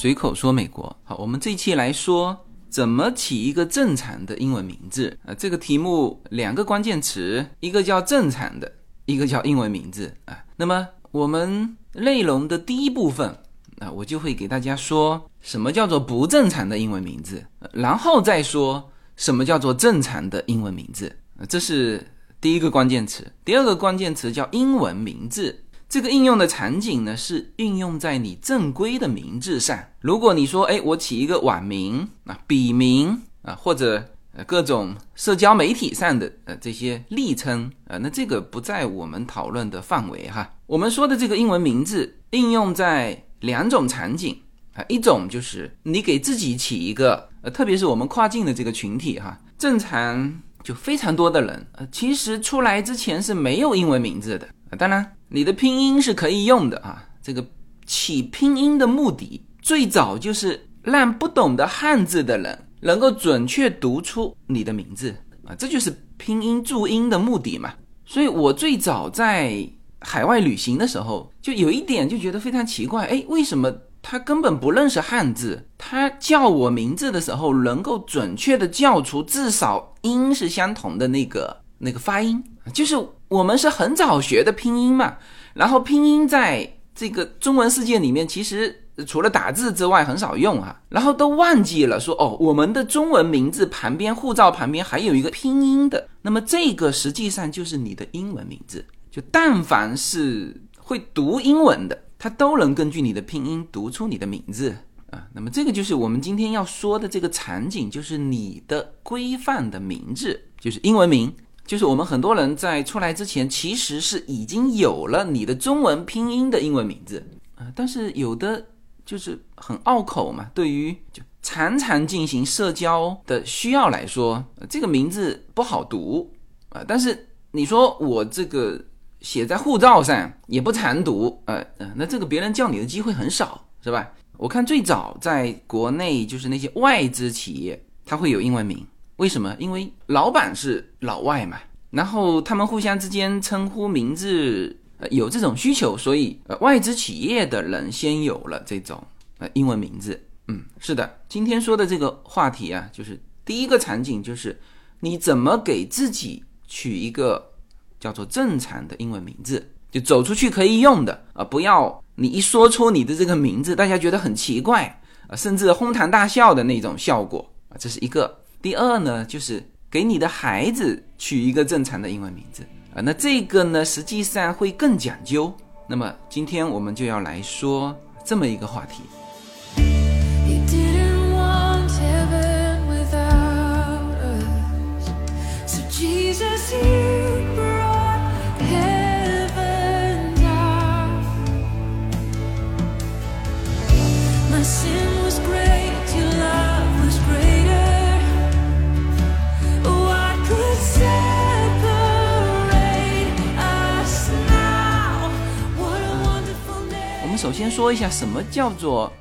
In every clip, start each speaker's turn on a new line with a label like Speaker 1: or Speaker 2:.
Speaker 1: 随口说美国。好，我们这一期来说怎么起一个正常的英文名字啊？这个题目两个关键词，一个叫正常的，一个叫英文名字啊。那么我们内容的第一部分啊，我就会给大家说什么叫做不正常的英文名字，然后再说什么叫做正常的英文名字啊。这是第一个关键词。第二个关键词叫英文名字。这个应用的场景呢，是运用在你正规的名字上。如果你说，哎，我起一个网名啊、笔名啊，或者呃各种社交媒体上的呃这些昵称啊，那这个不在我们讨论的范围哈。我们说的这个英文名字应用在两种场景啊，一种就是你给自己起一个，呃，特别是我们跨境的这个群体哈，正常就非常多的人，呃，其实出来之前是没有英文名字的啊，当然。你的拼音是可以用的啊，这个起拼音的目的最早就是让不懂得汉字的人能够准确读出你的名字啊，这就是拼音注音的目的嘛。所以我最早在海外旅行的时候，就有一点就觉得非常奇怪，哎，为什么他根本不认识汉字，他叫我名字的时候能够准确的叫出至少音是相同的那个那个发音，就是。我们是很早学的拼音嘛，然后拼音在这个中文世界里面，其实除了打字之外很少用啊，然后都忘记了说哦，我们的中文名字旁边护照旁边还有一个拼音的，那么这个实际上就是你的英文名字，就但凡是会读英文的，它都能根据你的拼音读出你的名字啊，那么这个就是我们今天要说的这个场景，就是你的规范的名字，就是英文名。就是我们很多人在出来之前，其实是已经有了你的中文拼音的英文名字啊，但是有的就是很拗口嘛。对于就常常进行社交的需要来说，这个名字不好读啊。但是你说我这个写在护照上也不常读，呃呃，那这个别人叫你的机会很少，是吧？我看最早在国内就是那些外资企业，它会有英文名。为什么？因为老板是老外嘛，然后他们互相之间称呼名字，呃，有这种需求，所以呃，外资企业的人先有了这种呃英文名字。嗯，是的，今天说的这个话题啊，就是第一个场景就是你怎么给自己取一个叫做正常的英文名字，就走出去可以用的啊，不要你一说出你的这个名字，大家觉得很奇怪啊，甚至哄堂大笑的那种效果啊，这是一个。第二呢，就是给你的孩子取一个正常的英文名字啊，那这个呢，实际上会更讲究。那么今天我们就要来说这么一个话题。首先说一下什么叫做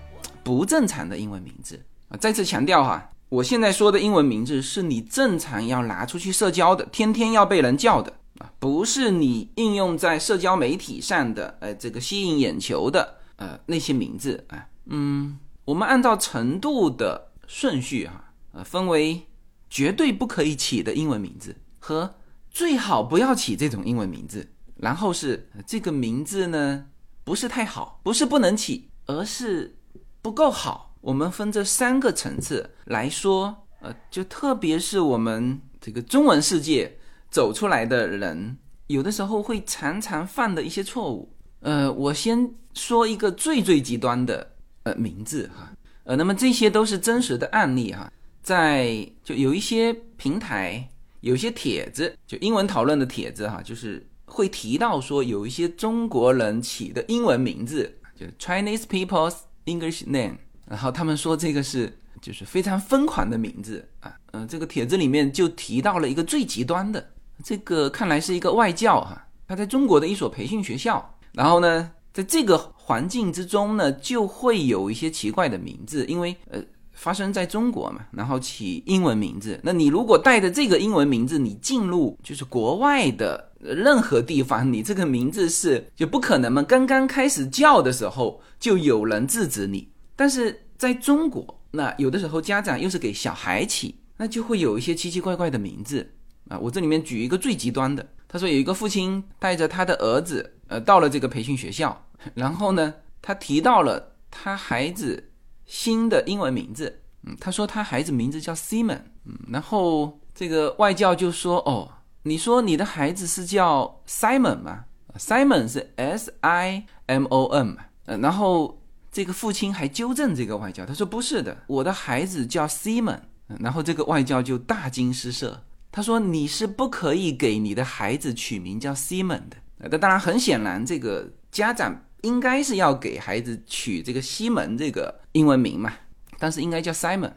Speaker 1: 不正常的英文名字啊！再次强调哈，我现在说的英文名字是你正常要拿出去社交的，天天要被人叫的啊，不是你应用在社交媒体上的，呃，这个吸引眼球的，呃，那些名字啊。嗯，我们按照程度的顺序哈，呃，分为绝对不可以起的英文名字和最好不要起这种英文名字，然后是这个名字呢。不是太好，不是不能起，而是不够好。我们分这三个层次来说，呃，就特别是我们这个中文世界走出来的人，有的时候会常常犯的一些错误。呃，我先说一个最最极端的呃名字哈，呃，那么这些都是真实的案例哈，在就有一些平台，有些帖子，就英文讨论的帖子哈，就是。会提到说有一些中国人起的英文名字，就 Chinese people's English name，然后他们说这个是就是非常疯狂的名字啊，嗯，这个帖子里面就提到了一个最极端的，这个看来是一个外教哈，他在中国的一所培训学校，然后呢，在这个环境之中呢，就会有一些奇怪的名字，因为呃。发生在中国嘛，然后起英文名字。那你如果带着这个英文名字，你进入就是国外的任何地方，你这个名字是就不可能嘛。刚刚开始叫的时候，就有人制止你，但是在中国，那有的时候家长又是给小孩起，那就会有一些奇奇怪怪的名字啊。我这里面举一个最极端的，他说有一个父亲带着他的儿子，呃，到了这个培训学校，然后呢，他提到了他孩子新的英文名字，嗯，他说他孩子名字叫 Simon，嗯，然后这个外教就说，哦，你说你的孩子是叫 Simon 吗？Simon 是 S I M O N，呃，然后。这个父亲还纠正这个外教，他说不是的，我的孩子叫 Simon。然后这个外教就大惊失色，他说你是不可以给你的孩子取名叫 Simon 的。那当然很显然，这个家长应该是要给孩子取这个西门这个英文名嘛，但是应该叫 Simon。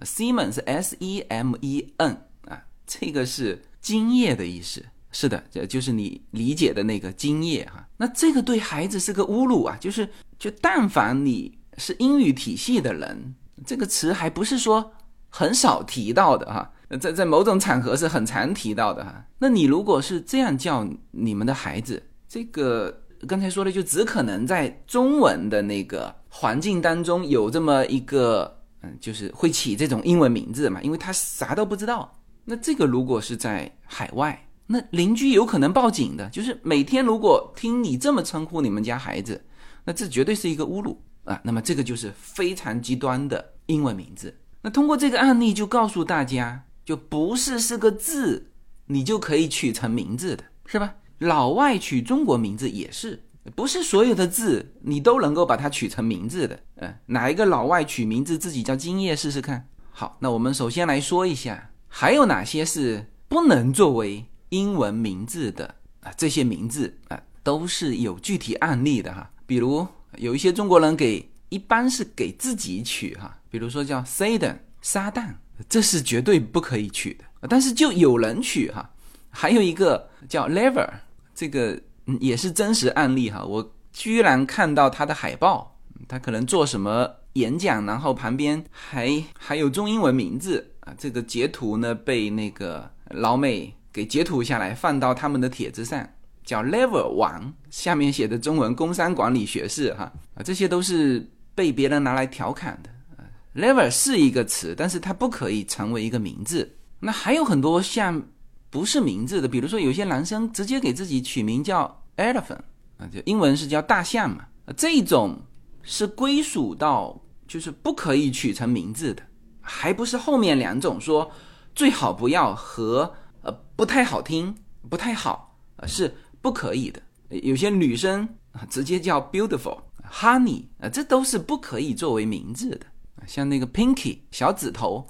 Speaker 1: Simon 是 S E M E N 啊，这个是精液的意思。是的，这就是你理解的那个精液哈。那这个对孩子是个侮辱啊！就是，就但凡你是英语体系的人，这个词还不是说很少提到的哈，在在某种场合是很常提到的哈。那你如果是这样叫你们的孩子，这个刚才说的就只可能在中文的那个环境当中有这么一个，嗯，就是会起这种英文名字嘛，因为他啥都不知道。那这个如果是在海外。那邻居有可能报警的，就是每天如果听你这么称呼你们家孩子，那这绝对是一个侮辱啊！那么这个就是非常极端的英文名字。那通过这个案例就告诉大家，就不是是个字，你就可以取成名字的，是吧？老外取中国名字也是，不是所有的字你都能够把它取成名字的。嗯，哪一个老外取名字自己叫金叶试试看？好，那我们首先来说一下，还有哪些是不能作为。英文名字的啊，这些名字啊都是有具体案例的哈。比如有一些中国人给，一般是给自己取哈，比如说叫 Satan 撒旦，这是绝对不可以取的。但是就有人取哈。还有一个叫 Lever，这个也是真实案例哈。我居然看到他的海报，他可能做什么演讲，然后旁边还还有中英文名字啊。这个截图呢被那个老美。给截图下来放到他们的帖子上，叫 Level 王下面写的中文工商管理学士哈啊，这些都是被别人拿来调侃的啊。Level 是一个词，但是它不可以成为一个名字。那还有很多像不是名字的，比如说有些男生直接给自己取名叫 Elephant 啊，就英文是叫大象嘛，这种是归属到就是不可以取成名字的，还不是后面两种说最好不要和。呃，不太好听，不太好，呃，是不可以的。有些女生啊，直接叫 beautiful honey 啊，这都是不可以作为名字的。像那个 pinky 小指头，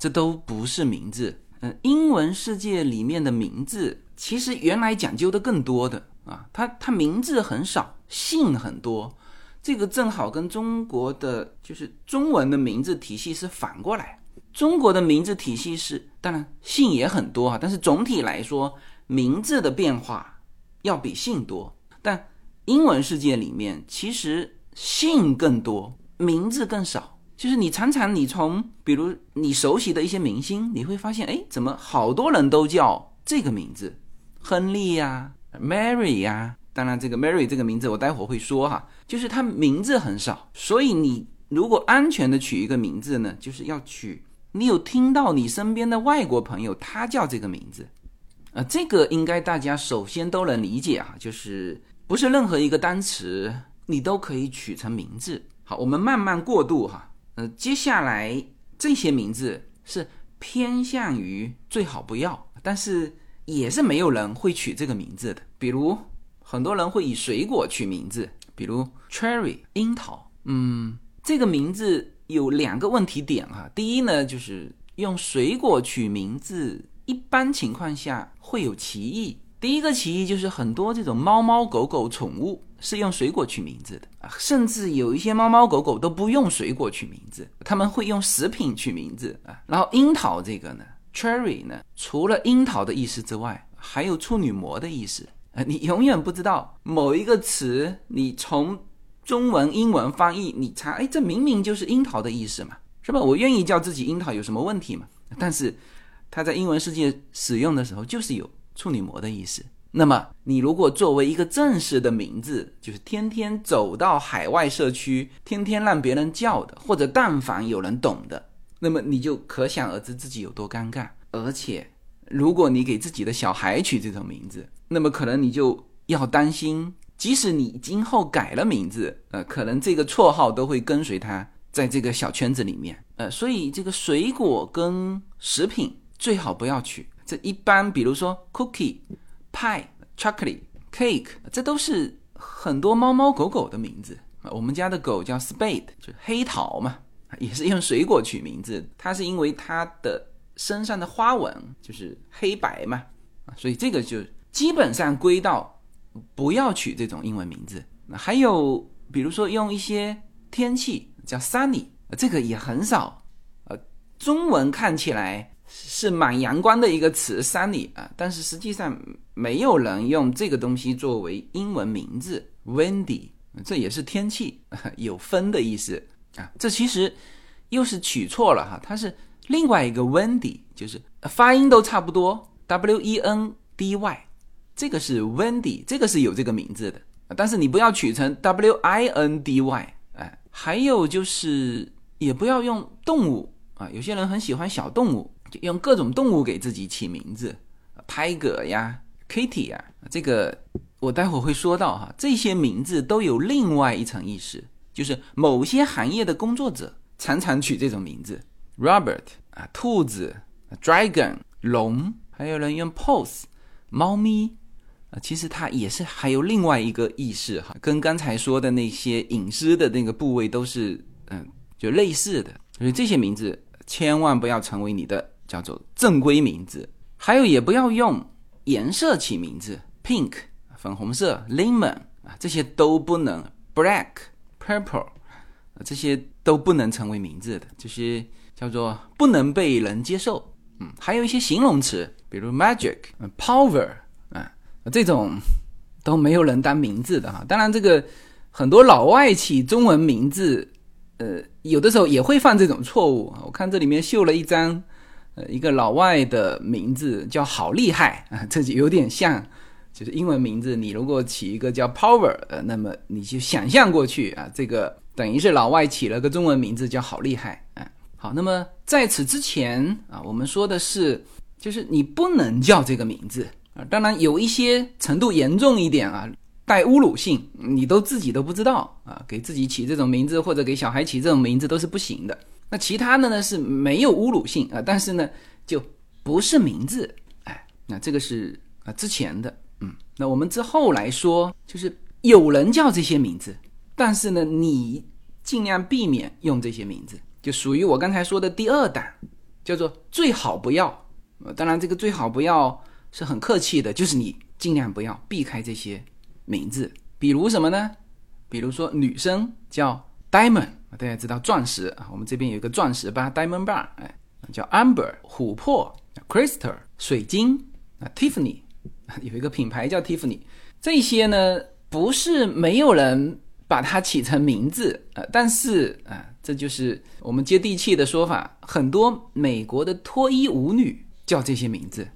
Speaker 1: 这都不是名字。英文世界里面的名字，其实原来讲究的更多的啊，它它名字很少，姓很多。这个正好跟中国的就是中文的名字体系是反过来。中国的名字体系是，当然姓也很多啊，但是总体来说，名字的变化要比姓多。但英文世界里面，其实姓更多，名字更少。就是你常常你从，比如你熟悉的一些明星，你会发现，哎，怎么好多人都叫这个名字，亨利呀，Mary 呀。当然，这个 Mary 这个名字我待会儿会说哈，就是他名字很少，所以你如果安全的取一个名字呢，就是要取。你有听到你身边的外国朋友他叫这个名字，啊，这个应该大家首先都能理解啊，就是不是任何一个单词你都可以取成名字。好，我们慢慢过渡哈，呃，接下来这些名字是偏向于最好不要，但是也是没有人会取这个名字的。比如很多人会以水果取名字，比如 cherry 樱桃，嗯，这个名字。有两个问题点哈，第一呢，就是用水果取名字，一般情况下会有歧义。第一个歧义就是很多这种猫猫狗狗宠物是用水果取名字的啊，甚至有一些猫猫狗狗都不用水果取名字，他们会用食品取名字啊。然后樱桃这个呢，cherry 呢，除了樱桃的意思之外，还有处女膜的意思啊。你永远不知道某一个词，你从中文、英文翻译，你查，哎，这明明就是樱桃的意思嘛，是吧？我愿意叫自己樱桃，有什么问题嘛？但是，它在英文世界使用的时候，就是有处女膜的意思。那么你如果作为一个正式的名字，就是天天走到海外社区，天天让别人叫的，或者但凡有人懂的，那么你就可想而知自己有多尴尬。而且，如果你给自己的小孩取这种名字，那么可能你就要担心，即使你今后改了名字，呃，可能这个绰号都会跟随他在这个小圈子里面。呃，所以这个水果跟食品最好不要取。这一般，比如说 cookie。pie、chocolate、cake，这都是很多猫猫狗狗的名字。我们家的狗叫 Spade，就是黑桃嘛，也是用水果取名字。它是因为它的身上的花纹就是黑白嘛，所以这个就基本上归到不要取这种英文名字。还有比如说用一些天气叫 sunny，这个也很少，呃，中文看起来。是蛮阳光的一个词，sunny 啊，但是实际上没有人用这个东西作为英文名字，windy，这也是天气，有风的意思啊。这其实又是取错了哈，它是另外一个 windy，就是发音都差不多，w e n d y，这个是 windy，这个是有这个名字的，但是你不要取成 w i n d y，哎，还有就是也不要用动物啊，有些人很喜欢小动物。就用各种动物给自己起名字泰戈呀，Kitty 呀，这个我待会儿会说到哈。这些名字都有另外一层意思，就是某些行业的工作者常常取这种名字，Robert 啊，兔子，Dragon 龙，还有人用 Pose 猫咪啊，其实它也是还有另外一个意思哈，跟刚才说的那些隐私的那个部位都是嗯，就类似的。所以这些名字千万不要成为你的。叫做正规名字，还有也不要用颜色起名字，pink 粉红色，lemon 啊这些都不能，black purple 这些都不能成为名字的，这些叫做不能被人接受。嗯，还有一些形容词，比如 magic、power 啊这种都没有人当名字的哈。当然，这个很多老外起中文名字，呃，有的时候也会犯这种错误。我看这里面秀了一张。呃，一个老外的名字叫好厉害啊，这就有点像，就是英文名字。你如果起一个叫 Power，呃，那么你就想象过去啊，这个等于是老外起了个中文名字叫好厉害啊。好，那么在此之前啊，我们说的是，就是你不能叫这个名字啊。当然有一些程度严重一点啊，带侮辱性，你都自己都不知道啊，给自己起这种名字或者给小孩起这种名字都是不行的。那其他的呢是没有侮辱性啊，但是呢就不是名字，哎，那这个是啊之前的，嗯，那我们之后来说，就是有人叫这些名字，但是呢你尽量避免用这些名字，就属于我刚才说的第二档，叫做最好不要。呃，当然这个最好不要是很客气的，就是你尽量不要避开这些名字，比如什么呢？比如说女生叫 Diamond。大家知道钻石啊，我们这边有一个钻石吧，Diamond Bar，哎，叫 Amber，琥珀，Crystal，水晶啊，Tiffany，有一个品牌叫 Tiffany，这些呢不是没有人把它起成名字啊，但是啊，这就是我们接地气的说法，很多美国的脱衣舞女叫这些名字。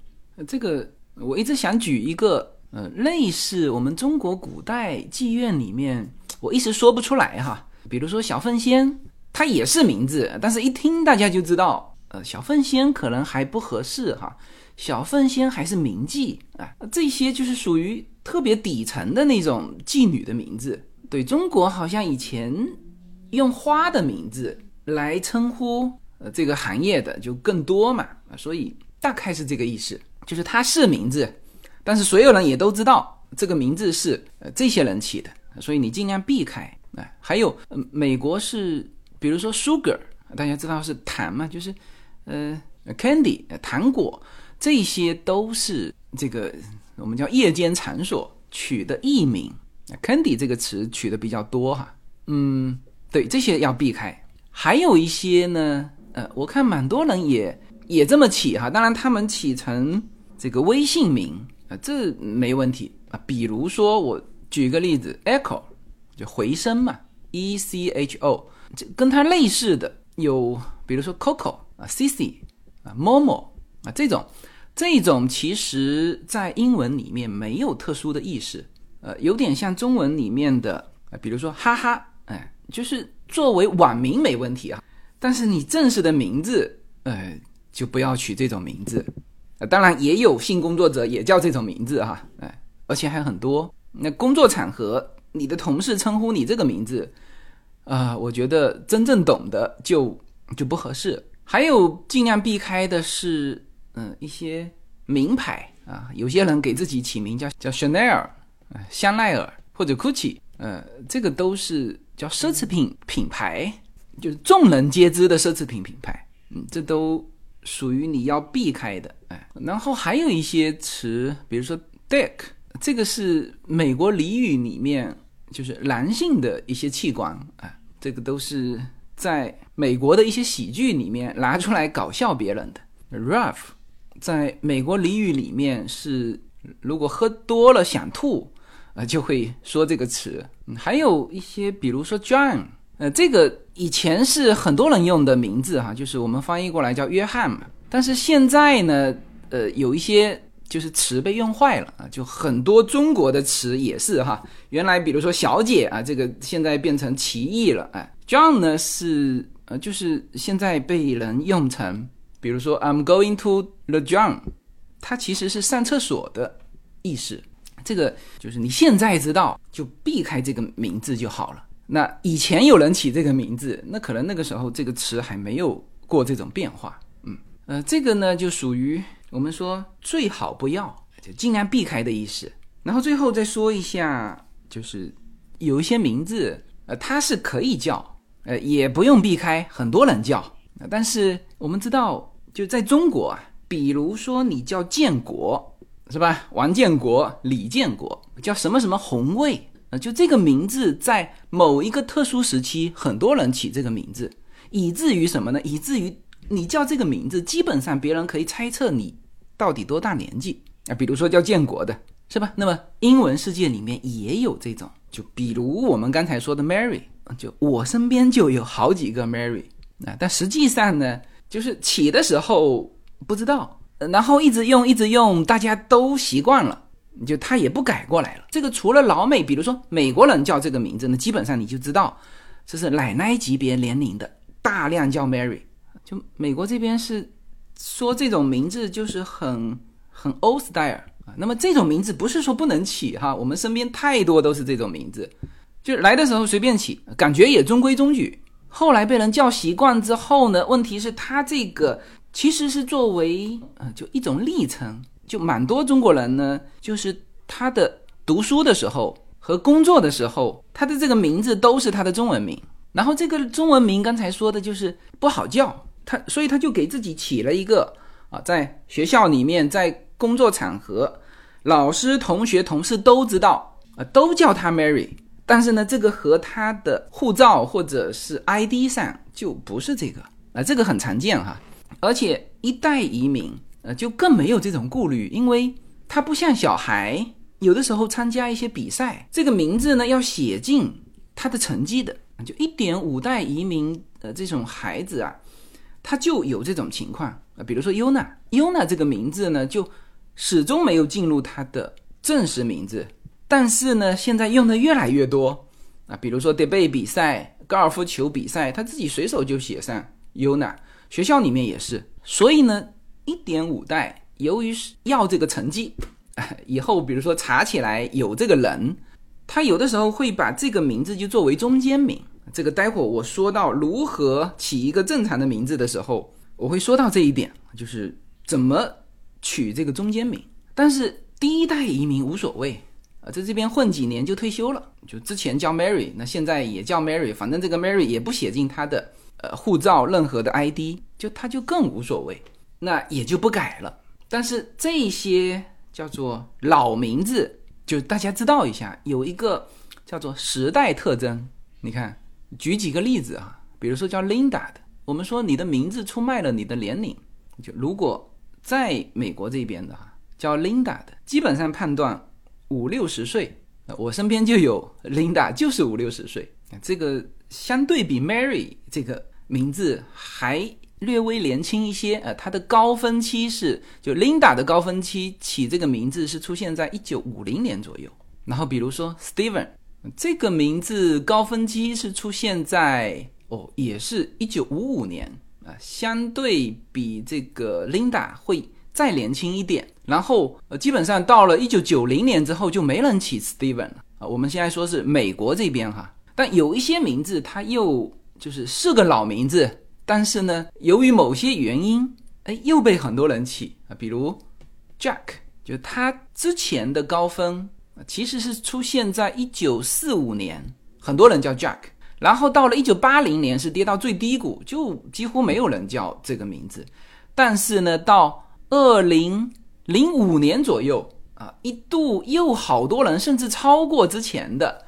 Speaker 1: 这个我一直想举一个，呃，类似我们中国古代妓院里面，我一时说不出来哈。比如说小凤仙，它也是名字，但是一听大家就知道，呃，小凤仙可能还不合适哈。小凤仙还是名妓啊，这些就是属于特别底层的那种妓女的名字。对中国好像以前用花的名字来称呼呃这个行业的就更多嘛，所以大概是这个意思，就是它是名字，但是所有人也都知道这个名字是呃这些人起的，所以你尽量避开。哎，还有，美国是，比如说 sugar，大家知道是糖嘛，就是，呃，candy，糖果，这些都是这个我们叫夜间场所取的艺名，candy 这个词取的比较多哈，嗯，对，这些要避开。还有一些呢，呃，我看蛮多人也也这么起哈，当然他们起成这个微信名啊，这没问题啊。比如说我举个例子，echo。就回声嘛，E C H O，这跟它类似的有，比如说 Coco 啊，C C 啊，Momo 啊，这种这种其实在英文里面没有特殊的意思，呃，有点像中文里面的，呃，比如说哈哈，哎，就是作为网名没问题啊，但是你正式的名字，呃，就不要取这种名字。呃，当然也有性工作者也叫这种名字哈，哎，而且还很多。那工作场合，你的同事称呼你这个名字，啊，我觉得真正懂的就就不合适。还有尽量避开的是，嗯，一些名牌啊，有些人给自己起名叫叫 Chanel，香奈儿或者 Gucci，呃，这个都是叫奢侈品品牌，就是众人皆知的奢侈品品牌，嗯，这都属于你要避开的，哎。然后还有一些词，比如说 Dick。这个是美国俚语里面就是男性的一些器官啊，这个都是在美国的一些喜剧里面拿出来搞笑别人的。Rough，在美国俚语里面是如果喝多了想吐啊，就会说这个词。还有一些，比如说 John，呃，这个以前是很多人用的名字哈，就是我们翻译过来叫约翰嘛。但是现在呢，呃，有一些。就是词被用坏了啊，就很多中国的词也是哈，原来比如说小姐啊，这个现在变成歧义了哎，John 呢是呃，就是现在被人用成，比如说 I'm going to the John，它其实是上厕所的意思，这个就是你现在知道就避开这个名字就好了。那以前有人起这个名字，那可能那个时候这个词还没有过这种变化，嗯呃，这个呢就属于。我们说最好不要，就尽量避开的意思。然后最后再说一下，就是有一些名字，呃，它是可以叫，呃，也不用避开，很多人叫。但是我们知道，就在中国啊，比如说你叫建国，是吧？王建国、李建国，叫什么什么红卫，呃，就这个名字在某一个特殊时期，很多人起这个名字，以至于什么呢？以至于你叫这个名字，基本上别人可以猜测你。到底多大年纪啊？比如说叫建国的，是吧？那么英文世界里面也有这种，就比如我们刚才说的 Mary，就我身边就有好几个 Mary 啊。但实际上呢，就是起的时候不知道，然后一直用一直用，大家都习惯了，就他也不改过来了。这个除了老美，比如说美国人叫这个名字呢，基本上你就知道这是奶奶级别年龄的，大量叫 Mary。就美国这边是。说这种名字就是很很 old style 啊，那么这种名字不是说不能起哈，我们身边太多都是这种名字，就来的时候随便起，感觉也中规中矩。后来被人叫习惯之后呢，问题是他这个其实是作为呃就一种历程，就蛮多中国人呢，就是他的读书的时候和工作的时候，他的这个名字都是他的中文名，然后这个中文名刚才说的就是不好叫。他所以他就给自己起了一个啊，在学校里面，在工作场合，老师、同学、同事都知道啊，都叫他 Mary。但是呢，这个和他的护照或者是 ID 上就不是这个啊，这个很常见哈。而且一代移民呃，就更没有这种顾虑，因为他不像小孩，有的时候参加一些比赛，这个名字呢要写进他的成绩的，就一点五代移民的这种孩子啊。他就有这种情况。啊，比如说 Yuna，Yuna 这个名字呢，就始终没有进入他的正式名字，但是呢，现在用的越来越多。啊，比如说 debate 比赛、高尔夫球比赛，他自己随手就写上 Yuna，学校里面也是，所以呢，一点五代，由于是要这个成绩，以后比如说查起来有这个人，他有的时候会把这个名字就作为中间名。这个待会我说到如何起一个正常的名字的时候，我会说到这一点，就是怎么取这个中间名。但是第一代移民无所谓啊，在这边混几年就退休了，就之前叫 Mary，那现在也叫 Mary，反正这个 Mary 也不写进他的呃护照任何的 ID，就他就更无所谓，那也就不改了。但是这些叫做老名字，就大家知道一下，有一个叫做时代特征，你看。举几个例子啊，比如说叫 Linda 的，我们说你的名字出卖了你的年龄。就如果在美国这边的哈，叫 Linda 的，基本上判断五六十岁。我身边就有 Linda，就是五六十岁。这个相对比 Mary 这个名字还略微年轻一些，呃，它的高峰期是就 Linda 的高峰期起这个名字是出现在一九五零年左右。然后比如说 Steven 这个名字高峰期是出现在哦，也是一九五五年啊，相对比这个 Linda 会再年轻一点。然后呃，基本上到了一九九零年之后就没人起 Steven 了啊。我们现在说是美国这边哈，但有一些名字它又就是是个老名字。但是呢，由于某些原因，哎，又被很多人起啊，比如 Jack，就他之前的高峰其实是出现在一九四五年，很多人叫 Jack，然后到了一九八零年是跌到最低谷，就几乎没有人叫这个名字。但是呢，到二零零五年左右啊，一度又好多人，甚至超过之前的，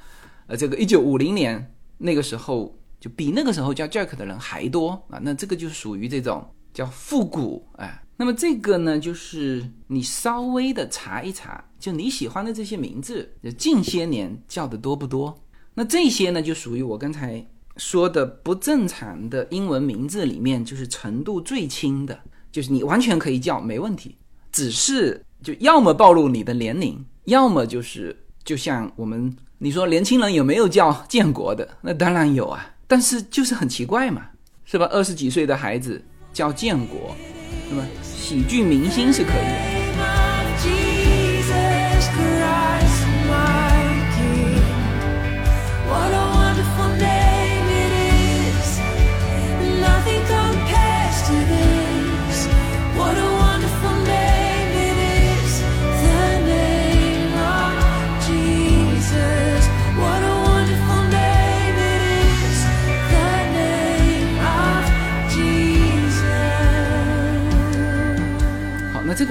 Speaker 1: 呃，这个一九五零年那个时候。就比那个时候叫 Jack 的人还多啊，那这个就属于这种叫复古哎。那么这个呢，就是你稍微的查一查，就你喜欢的这些名字，就近些年叫的多不多？那这些呢，就属于我刚才说的不正常的英文名字里面，就是程度最轻的，就是你完全可以叫没问题，只是就要么暴露你的年龄，要么就是就像我们你说年轻人有没有叫 建国的？那当然有啊。但是就是很奇怪嘛，是吧？二十几岁的孩子叫建国，那么喜剧明星是可以。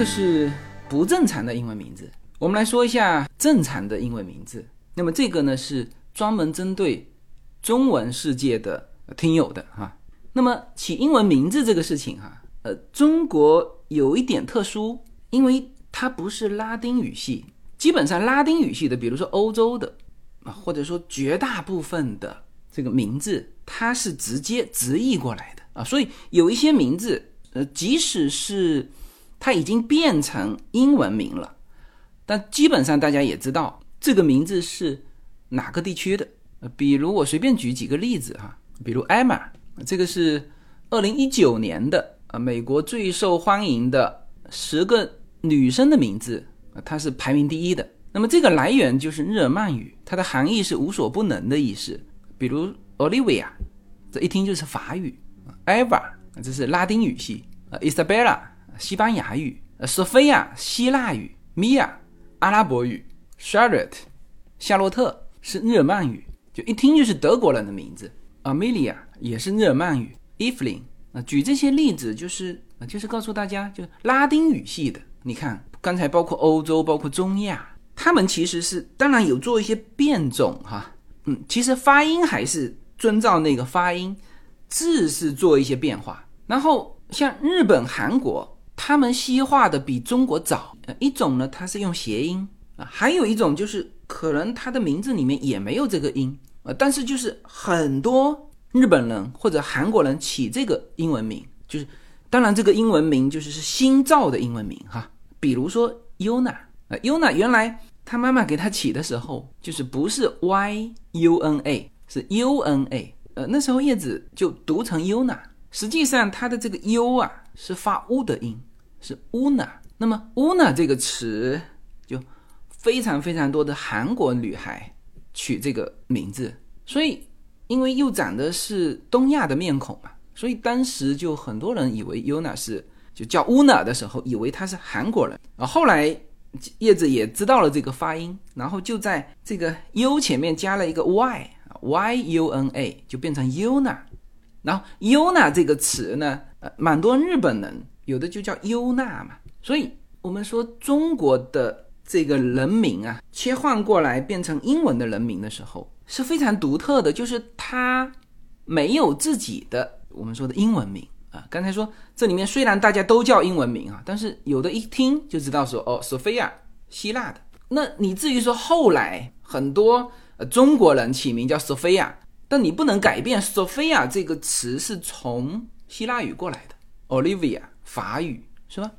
Speaker 1: 个是不正常的英文名字。我们来说一下正常的英文名字。那么这个呢是专门针对中文世界的听友的哈。那么起英文名字这个事情哈，呃，中国有一点特殊，因为它不是拉丁语系。基本上拉丁语系的，比如说欧洲的啊，或者说绝大部分的这个名字，它是直接直译过来的啊。所以有一些名字，呃，即使是它已经变成英文名了，但基本上大家也知道这个名字是哪个地区的。比如我随便举几个例子哈，比如 Emma，这个是二零一九年的啊美国最受欢迎的十个女生的名字，它是排名第一的。那么这个来源就是日耳曼语，它的含义是无所不能的意思。比如 Olivia，这一听就是法语；Eva，这是拉丁语系；呃，Isabella。西班牙语，呃，索菲亚，希腊语，Mia，阿拉伯语，Charlotte，夏洛特是日耳曼语，就一听就是德国人的名字，Amelia 也是日耳曼语，Evelyn，啊，举这些例子就是啊，就是告诉大家，就拉丁语系的，你看刚才包括欧洲，包括中亚，他们其实是当然有做一些变种哈，嗯，其实发音还是遵照那个发音，字是做一些变化，然后像日本、韩国。他们西化的比中国早，一种呢，它是用谐音啊，还有一种就是可能他的名字里面也没有这个音啊，但是就是很多日本人或者韩国人起这个英文名，就是当然这个英文名就是是新造的英文名哈，比如说 Yuna 啊，Yuna 原来他妈妈给他起的时候就是不是 Y U N A 是 U N A，呃那时候叶子就读成 Yuna，实际上它的这个 U 啊是发 U 的音。是 Una，，那么 Una 这个词就非常非常多的韩国女孩取这个名字，所以因为又长得是东亚的面孔嘛，所以当时就很多人以为 una 是就叫 Una 的时候，以为她是韩国人啊。后来叶子也知道了这个发音，然后就在这个 U 前面加了一个 Y，Y U N A 就变成 Una，。然后 Una 这个词呢，呃，蛮多日本人。有的就叫优娜嘛，所以我们说中国的这个人名啊，切换过来变成英文的人名的时候是非常独特的，就是它没有自己的我们说的英文名啊。刚才说这里面虽然大家都叫英文名啊，但是有的一听就知道说哦，索菲亚，希腊的。那你至于说后来很多呃中国人起名叫索菲亚，但你不能改变索菲亚这个词是从。希腊语过来的，Olivia 法语是吧？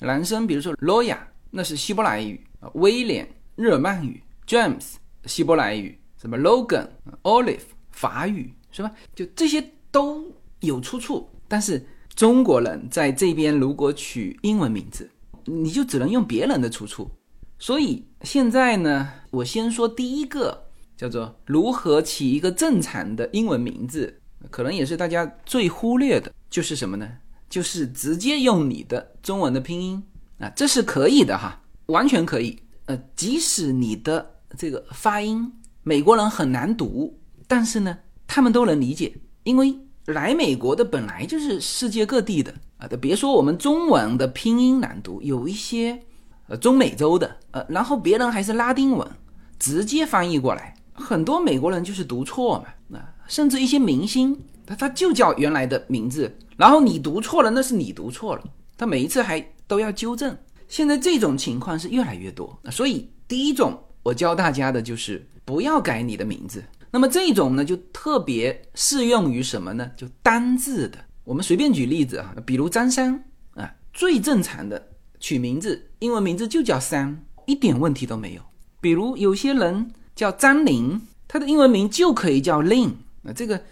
Speaker 1: 男生比如说 l o y a 那是希伯来语，威廉日耳曼语，James 希伯来语，什么 Logan Olive 法语是吧？就这些都有出处，但是中国人在这边如果取英文名字，你就只能用别人的出处。所以现在呢，我先说第一个，叫做如何起一个正常的英文名字，可能也是大家最忽略的，就是什么呢？就是直接用你的中文的拼音啊，这是可以的哈，完全可以。呃，即使你的这个发音美国人很难读，但是呢，他们都能理解，因为来美国的本来就是世界各地的啊，都别说我们中文的拼音难读，有一些。呃，中美洲的，呃，然后别人还是拉丁文直接翻译过来，很多美国人就是读错嘛，那甚至一些明星，他他就叫原来的名字，然后你读错了，那是你读错了，他每一次还都要纠正。现在这种情况是越来越多，所以第一种我教大家的就是不要改你的名字。那么这种呢，就特别适用于什么呢？就单字的。我们随便举例子啊，比如张三啊，最正常的。取名字，英文名字就叫三，一点问题都没有。比如有些人叫张玲，他的英文名就可以叫 Lin，那这个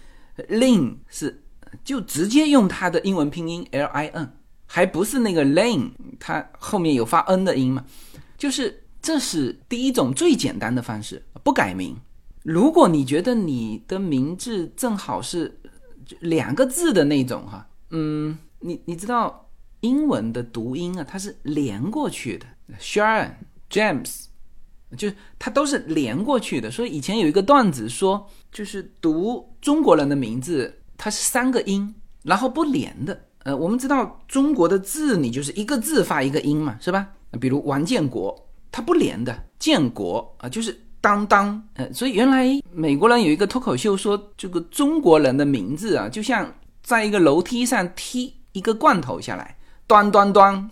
Speaker 1: Lin 是就直接用它的英文拼音 L I N，还不是那个 LINE 它后面有发 N 的音嘛？就是这是第一种最简单的方式，不改名。如果你觉得你的名字正好是两个字的那种哈，嗯，你你知道。英文的读音啊，它是连过去的，Sharon、James，就它都是连过去的。所以以前有一个段子说，就是读中国人的名字，它是三个音，然后不连的。呃，我们知道中国的字，你就是一个字发一个音嘛，是吧？比如王建国，它不连的，建国啊，就是当当。呃，所以原来美国人有一个脱口秀说，这个中国人的名字啊，就像在一个楼梯上踢一个罐头下来。端端端，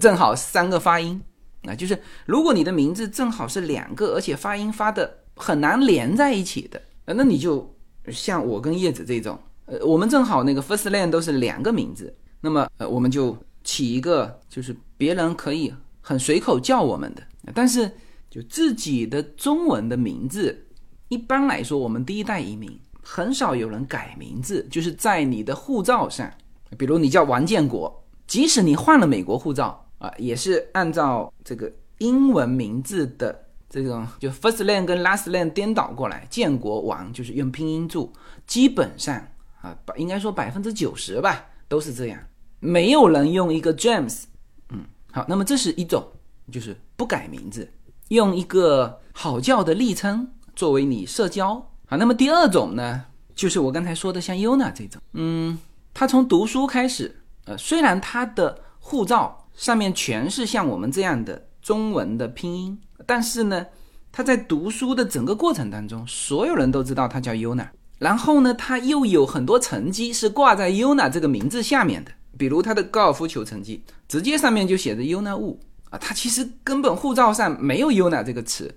Speaker 1: 正好三个发音，啊，就是如果你的名字正好是两个，而且发音发的很难连在一起的，那你就像我跟叶子这种，呃，我们正好那个 first name 都是两个名字，那么呃，我们就起一个就是别人可以很随口叫我们的，但是就自己的中文的名字，一般来说我们第一代移民很少有人改名字，就是在你的护照上，比如你叫王建国。即使你换了美国护照啊，也是按照这个英文名字的这种，就 first name 跟 last name 颠倒过来，建国王就是用拼音注，基本上啊，应该说百分之九十吧，都是这样，没有人用一个 James。嗯，好，那么这是一种，就是不改名字，用一个好叫的昵称作为你社交。好，那么第二种呢，就是我刚才说的像 Yuna 这种，嗯，他从读书开始。呃，虽然他的护照上面全是像我们这样的中文的拼音，但是呢，他在读书的整个过程当中，所有人都知道他叫 Yuna。然后呢，他又有很多成绩是挂在 Yuna 这个名字下面的，比如他的高尔夫球成绩，直接上面就写着 Yuna Wu 啊，他其实根本护照上没有 Yuna 这个词。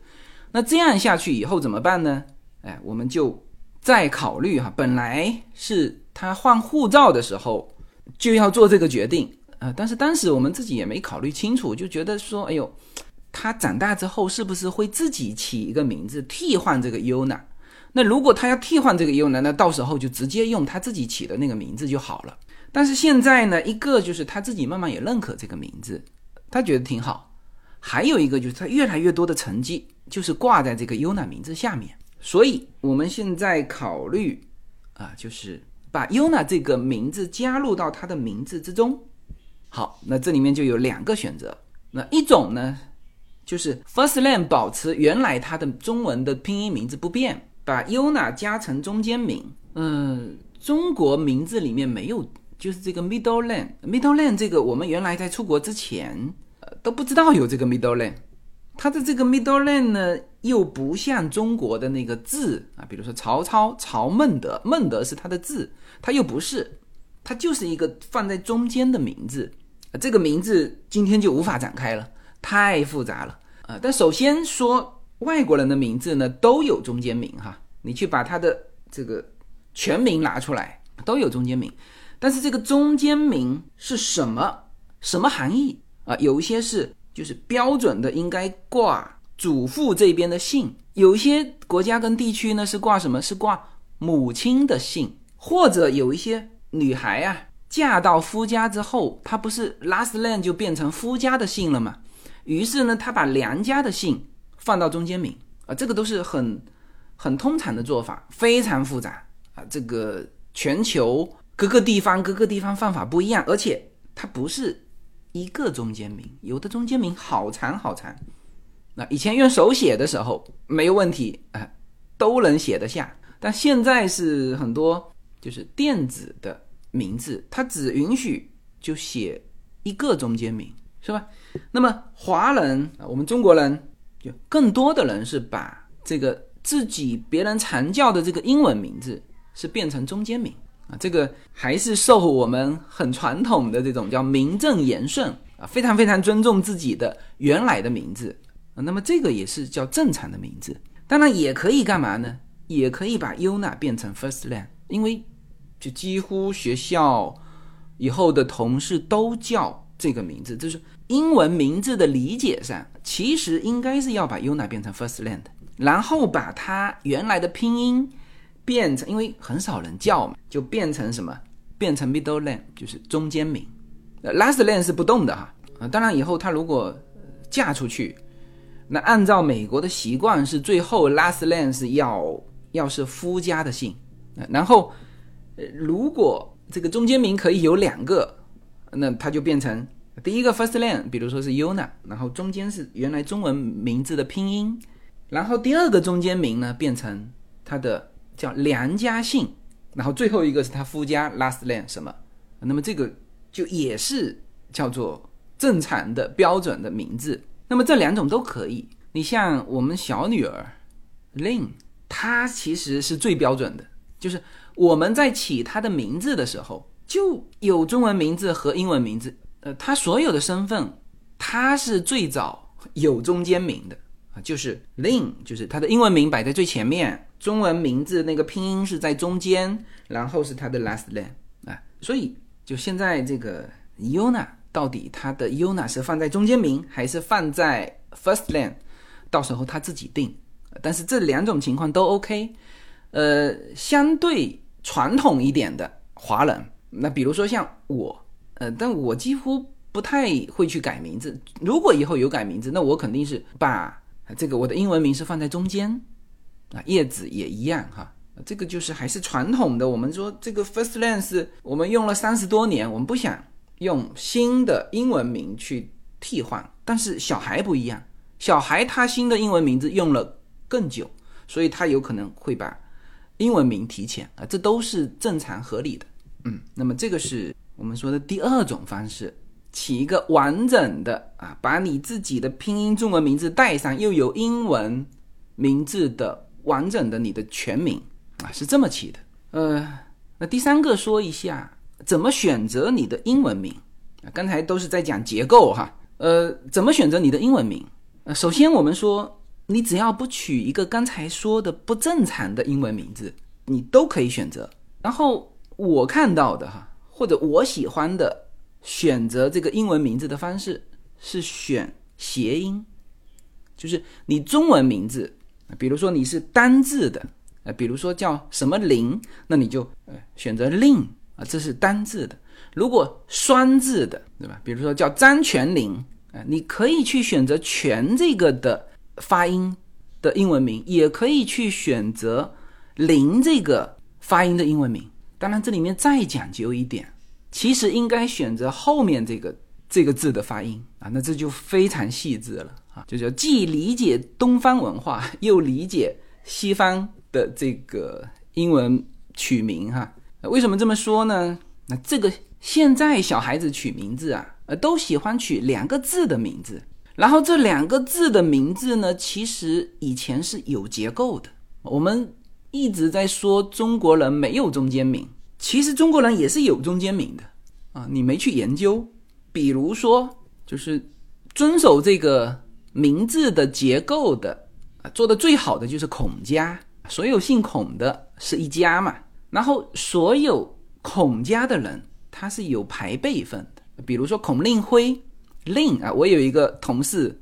Speaker 1: 那这样下去以后怎么办呢？哎，我们就再考虑哈，本来是他换护照的时候。就要做这个决定啊！但是当时我们自己也没考虑清楚，就觉得说，哎呦，他长大之后是不是会自己起一个名字替换这个 Yuna？那如果他要替换这个 Yuna，那到时候就直接用他自己起的那个名字就好了。但是现在呢，一个就是他自己慢慢也认可这个名字，他觉得挺好；还有一个就是他越来越多的成绩就是挂在这个 Yuna 名字下面，所以我们现在考虑啊，就是。把 Yuna 这个名字加入到他的名字之中，好，那这里面就有两个选择。那一种呢，就是 first name 保持原来它的中文的拼音名字不变，把 Yuna 加成中间名。嗯，中国名字里面没有，就是这个 middle name。middle name 这个我们原来在出国之前，呃，都不知道有这个 middle name。它的这个 middle name 呢，又不像中国的那个字啊，比如说曹操、曹孟德，孟德是他的字，他又不是，他就是一个放在中间的名字。这个名字今天就无法展开了，太复杂了啊。但首先说，外国人的名字呢都有中间名哈，你去把他的这个全名拿出来，都有中间名。但是这个中间名是什么什么含义啊？有一些是就是标准的应该挂祖父这边的姓，有一些国家跟地区呢是挂什么？是挂母亲的姓，或者有一些女孩啊嫁到夫家之后，她不是 last name 就变成夫家的姓了吗？于是呢，她把娘家的姓放到中间名啊，这个都是很很通常的做法，非常复杂啊，这个全球。各个地方各个地方方法不一样，而且它不是一个中间名，有的中间名好长好长。那以前用手写的时候没有问题啊，都能写得下。但现在是很多就是电子的名字，它只允许就写一个中间名，是吧？那么华人啊，我们中国人就更多的人是把这个自己别人常叫的这个英文名字是变成中间名。啊，这个还是受我们很传统的这种叫名正言顺啊，非常非常尊重自己的原来的名字啊。那么这个也是叫正常的名字。当然也可以干嘛呢？也可以把 Yuna 变成 First Name，因为就几乎学校以后的同事都叫这个名字，就是英文名字的理解上，其实应该是要把 Yuna 变成 First Land，然后把它原来的拼音。变成，因为很少人叫嘛，就变成什么？变成 middle Land，就是中间名。last Land 是不动的哈。啊，当然以后他如果嫁出去，那按照美国的习惯是最后 last Land 是要要是夫家的姓。然后，如果这个中间名可以有两个，那它就变成第一个 first name，比如说是 Yuna，然后中间是原来中文名字的拼音，然后第二个中间名呢变成它的。叫梁家姓，然后最后一个是他夫家 last name 什么，那么这个就也是叫做正常的标准的名字。那么这两种都可以。你像我们小女儿 Lin，她其实是最标准的，就是我们在起他的名字的时候，就有中文名字和英文名字。呃，他所有的身份，他是最早有中间名的啊，就是 Lin，就是他的英文名摆在最前面。中文名字那个拼音是在中间，然后是它的 last name 啊，所以就现在这个 Yuna 到底它的 Yuna 是放在中间名还是放在 first name，到时候他自己定。但是这两种情况都 OK。呃，相对传统一点的华人，那比如说像我，呃，但我几乎不太会去改名字。如果以后有改名字，那我肯定是把这个我的英文名是放在中间。啊，叶子也一样哈，这个就是还是传统的。我们说这个 first name 是我们用了三十多年，我们不想用新的英文名去替换。但是小孩不一样，小孩他新的英文名字用了更久，所以他有可能会把英文名提前啊，这都是正常合理的。嗯，那么这个是我们说的第二种方式，起一个完整的啊，把你自己的拼音中文名字带上，又有英文名字的。完整的你的全名啊是这么起的，呃，那第三个说一下怎么选择你的英文名啊？刚才都是在讲结构哈，呃，怎么选择你的英文名？呃，首先我们说，你只要不取一个刚才说的不正常的英文名字，你都可以选择。然后我看到的哈，或者我喜欢的选择这个英文名字的方式是选谐音，就是你中文名字。比如说你是单字的，呃，比如说叫什么林，那你就呃选择令啊，这是单字的。如果双字的，对吧？比如说叫张全林啊，你可以去选择全这个的发音的英文名，也可以去选择零这个发音的英文名。当然这里面再讲究一点，其实应该选择后面这个这个字的发音啊，那这就非常细致了。啊，就是既理解东方文化，又理解西方的这个英文取名哈。为什么这么说呢？那这个现在小孩子取名字啊，呃，都喜欢取两个字的名字。然后这两个字的名字呢，其实以前是有结构的。我们一直在说中国人没有中间名，其实中国人也是有中间名的啊。你没去研究，比如说就是遵守这个。名字的结构的啊，做的最好的就是孔家，所有姓孔的是一家嘛。然后所有孔家的人他是有排辈分的。比如说孔令辉，令啊，我有一个同事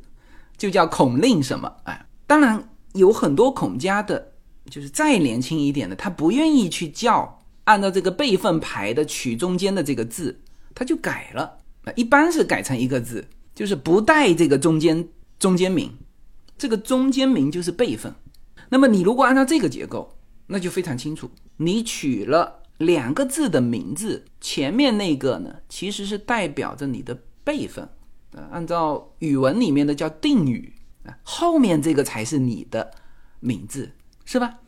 Speaker 1: 就叫孔令什么啊。当然有很多孔家的，就是再年轻一点的，他不愿意去叫按照这个辈分排的取中间的这个字，他就改了。一般是改成一个字，就是不带这个中间中间名，这个中间名就是辈分。那么你如果按照这个结构，那就非常清楚，你取了两个字的名字，前面那个呢，其实是代表着你的辈分，按照语文里面的叫定语啊，后面这个才是你的名字，是吧？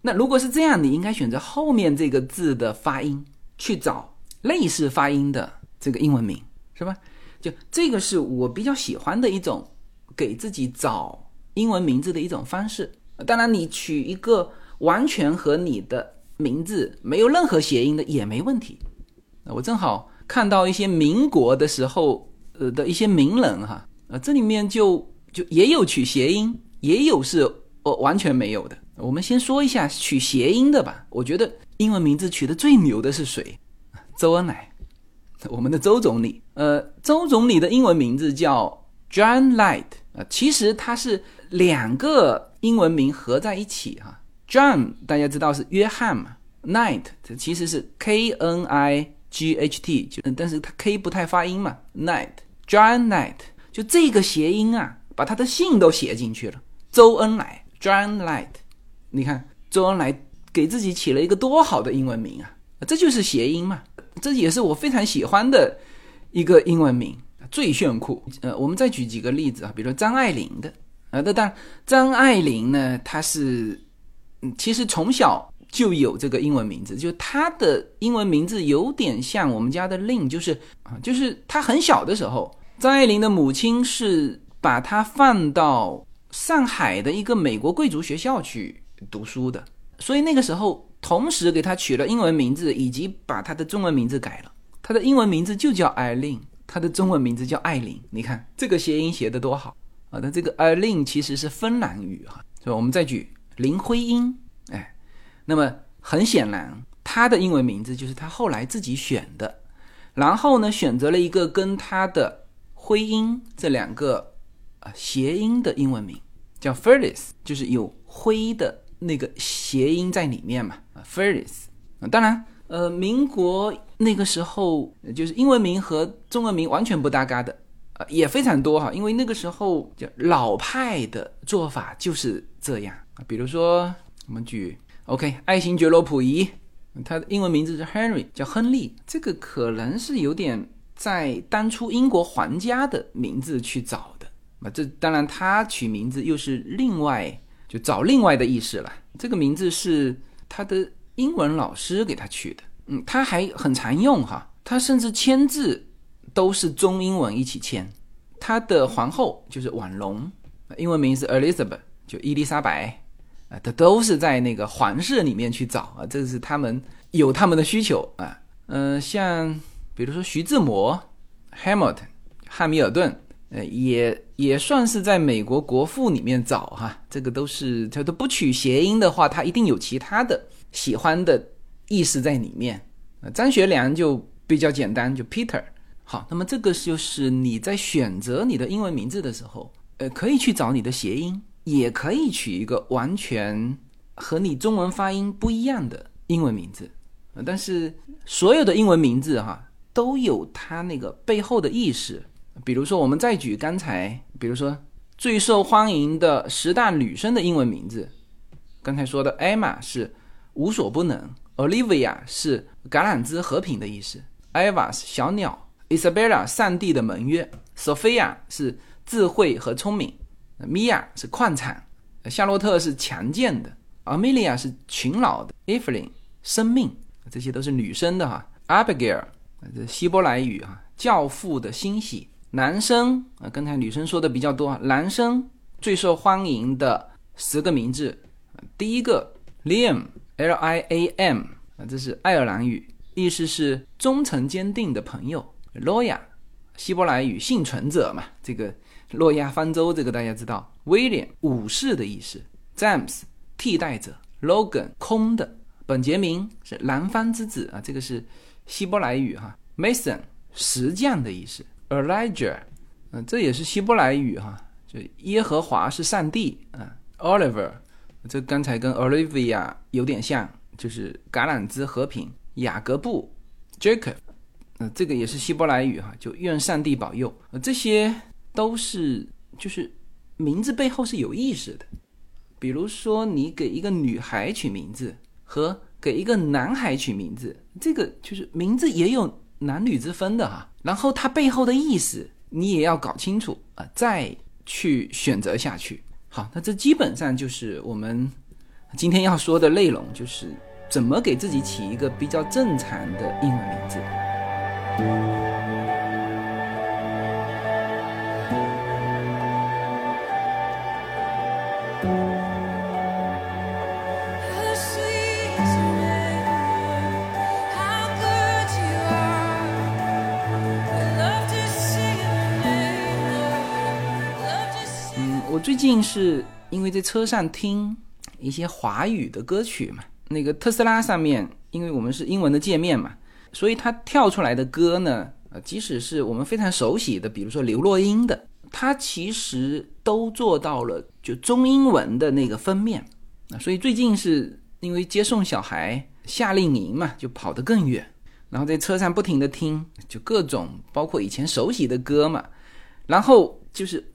Speaker 1: 那如果是这样，你应该选择后面这个字的发音去找类似发音的这个英文名。是吧？就这个是我比较喜欢的一种给自己找英文名字的一种方式。当然，你取一个完全和你的名字没有任何谐音的也没问题。我正好看到一些民国的时候的一些名人哈，呃，这里面就就也有取谐音，也有是呃完全没有的。我们先说一下取谐音的吧。我觉得英文名字取得最牛的是谁？周恩来。我们的周总理，呃，周总理的英文名字叫 John Light 啊，其实他是两个英文名合在一起哈。John 大家知道是约翰嘛，Knight 这其实是 K N I G H T，就但是他 K 不太发音嘛，Night John Knight，就这个谐音啊，把他的姓都写进去了，周恩来，John Light，你看周恩来给自己起了一个多好的英文名啊，这就是谐音嘛。这也是我非常喜欢的一个英文名，最炫酷。呃，我们再举几个例子啊，比如说张爱玲的，啊，那当然张爱玲呢，她是，嗯，其实从小就有这个英文名字，就他的英文名字有点像我们家的令，就是啊，就是他很小的时候，张爱玲的母亲是把他放到上海的一个美国贵族学校去读书的，所以那个时候。同时给他取了英文名字，以及把他的中文名字改了。他的英文名字就叫艾琳，他的中文名字叫艾琳。你看这个谐音写的多好啊！那这个艾琳其实是芬兰语哈。所以我们再举林徽因，那么很显然，他的英文名字就是他后来自己选的。然后呢，选择了一个跟他的徽音这两个啊谐音的英文名，叫 f e r l i s 就是有徽的那个谐音在里面嘛。f e r r i s，当然，呃，民国那个时候就是英文名和中文名完全不搭嘎的，啊，也非常多哈。因为那个时候就老派的做法就是这样啊。比如说，我们举 OK，爱新觉罗溥仪，他的英文名字是 Henry，叫亨利，这个可能是有点在当初英国皇家的名字去找的啊。这当然他取名字又是另外就找另外的意思了。这个名字是。他的英文老师给他取的，嗯，他还很常用哈，他甚至签字都是中英文一起签。他的皇后就是婉容，英文名是 Elizabeth，就伊丽莎白，啊，他都是在那个皇室里面去找啊，这是他们有他们的需求啊，嗯，像比如说徐志摩，Hamilton，汉密尔顿，呃，也也算是在美国国父里面找哈。这个都是他都不取谐音的话，他一定有其他的喜欢的意思在里面。呃，张学良就比较简单，就 Peter。好，那么这个就是你在选择你的英文名字的时候，呃，可以去找你的谐音，也可以取一个完全和你中文发音不一样的英文名字。但是所有的英文名字哈都有它那个背后的意思。比如说，我们再举刚才，比如说。最受欢迎的十大女生的英文名字，刚才说的 Emma 是无所不能，Olivia 是橄榄枝和平的意思，Eva 是小鸟，Isabella 上帝的盟约，Sophia 是智慧和聪明，Mia 是矿产，夏洛特是强健的，Amelia 是勤劳的，Evelyn 生命，这些都是女生的哈，Abigail 这希伯来语哈，教父的欣喜。男生啊，刚才女生说的比较多。男生最受欢迎的十个名字，第一个 Liam，L-I-A-M 啊，这是爱尔兰语，意思是忠诚坚定的朋友。Loya，希伯来语幸存者嘛，这个诺亚方舟这个大家知道。William，武士的意思。James，替代者。Logan，空的。本杰明是南方之子啊，这个是希伯来语哈。Mason 石匠的意思，Elijah，嗯，这也是希伯来语哈，就耶和华是上帝啊，Oliver，这刚才跟 Olivia 有点像，就是橄榄枝和平，雅各布，Jacob，嗯，这个也是希伯来语哈，就愿上帝保佑，呃，这些都是就是名字背后是有意思的，比如说你给一个女孩取名字和给一个男孩取名字，这个就是名字也有。男女之分的哈，然后它背后的意思你也要搞清楚啊，再去选择下去。好，那这基本上就是我们今天要说的内容，就是怎么给自己起一个比较正常的英文名字。近是因为在车上听一些华语的歌曲嘛，那个特斯拉上面，因为我们是英文的界面嘛，所以它跳出来的歌呢，呃，即使是我们非常熟悉的，比如说刘若英的，它其实都做到了就中英文的那个封面啊。所以最近是因为接送小孩夏令营嘛，就跑得更远，然后在车上不停的听，就各种包括以前熟悉的歌嘛，然后就是。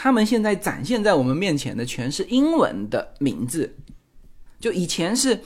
Speaker 1: 他们现在展现在我们面前的全是英文的名字，就以前是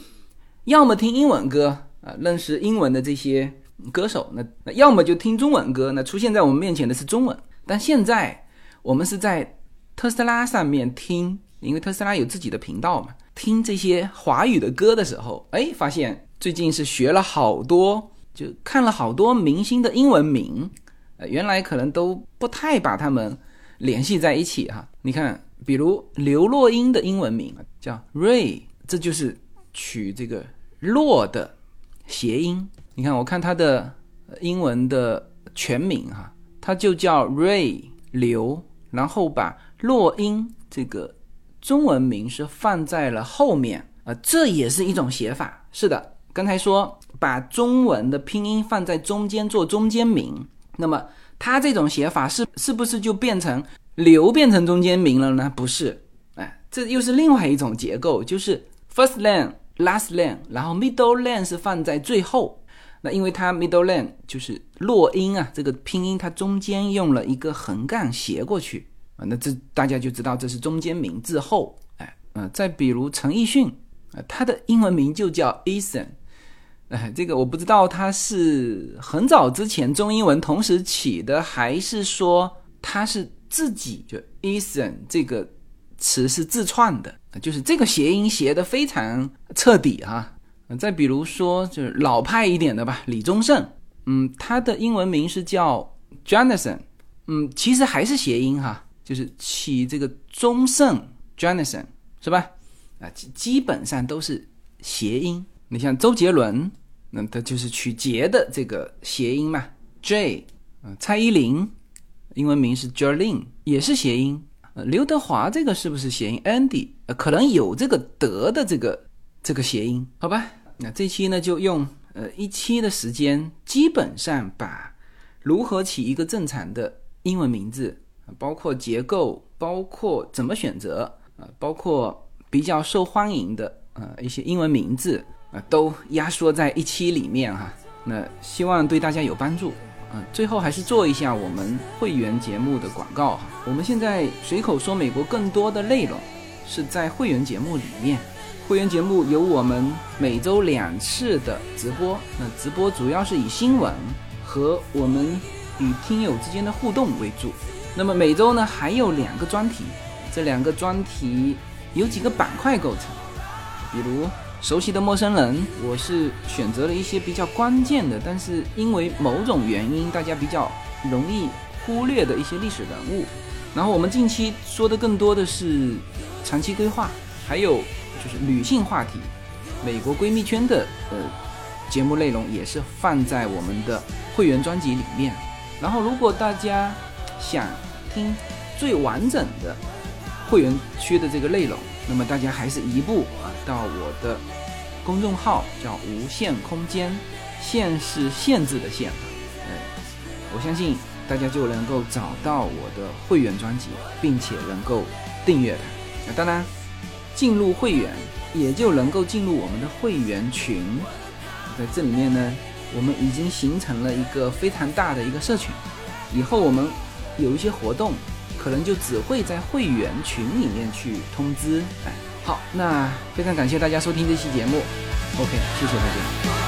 Speaker 1: 要么听英文歌啊，认识英文的这些歌手，那那要么就听中文歌，那出现在我们面前的是中文。但现在我们是在特斯拉上面听，因为特斯拉有自己的频道嘛，听这些华语的歌的时候，哎，发现最近是学了好多，就看了好多明星的英文名，呃，原来可能都不太把他们。联系在一起哈，你看，比如刘若英的英文名叫 Ray，这就是取这个“落”的谐音。你看，我看她的英文的全名哈，她就叫 Ray 刘，然后把洛英这个中文名是放在了后面啊，这也是一种写法。是的，刚才说把中文的拼音放在中间做中间名，那么。它这种写法是是不是就变成刘变成中间名了呢？不是，哎，这又是另外一种结构，就是 first name last name，然后 middle name 是放在最后。那因为它 middle name 就是落音啊，这个拼音它中间用了一个横杠斜过去啊，那这大家就知道这是中间名字后。哎，嗯，再比如陈奕迅啊，他的英文名就叫 Eason。哎，这个我不知道，他是很早之前中英文同时起的，还是说他是自己就 Eason 这个词是自创的？就是这个谐音谐的非常彻底哈。再比如说，就是老派一点的吧，李宗盛，嗯，他的英文名是叫 Jonathan，嗯，其实还是谐音哈，就是起这个宗盛 Jonathan 是吧？啊，基基本上都是谐音。你像周杰伦。那它就是取杰的这个谐音嘛，J，啊，蔡依林，英文名是 Jolin，也是谐音。呃，刘德华这个是不是谐音？Andy，呃，可能有这个德的这个这个谐音，好吧？那这期呢就用呃一期的时间，基本上把如何起一个正常的英文名字，包括结构，包括怎么选择，啊，包括比较受欢迎的呃一些英文名字。啊，都压缩在一期里面哈，那希望对大家有帮助。嗯，最后还是做一下我们会员节目的广告哈。我们现在随口说美国更多的内容是在会员节目里面。会员节目有我们每周两次的直播，那直播主要是以新闻和我们与听友之间的互动为主。那么每周呢还有两个专题，这两个专题有几个板块构成，比如。熟悉的陌生人，我是选择了一些比较关键的，但是因为某种原因大家比较容易忽略的一些历史人物。然后我们近期说的更多的是长期规划，还有就是女性话题，美国闺蜜圈的呃节目内容也是放在我们的会员专辑里面。然后如果大家想听最完整的会员区的这个内容，那么大家还是移步啊到我的公众号叫无限空间，限是限制的限，呃我相信大家就能够找到我的会员专辑，并且能够订阅它。那当然，进入会员也就能够进入我们的会员群，在这里面呢，我们已经形成了一个非常大的一个社群。以后我们有一些活动，可能就只会在会员群里面去通知。哎，好，那非常感谢大家收听这期节目。OK，谢谢大家。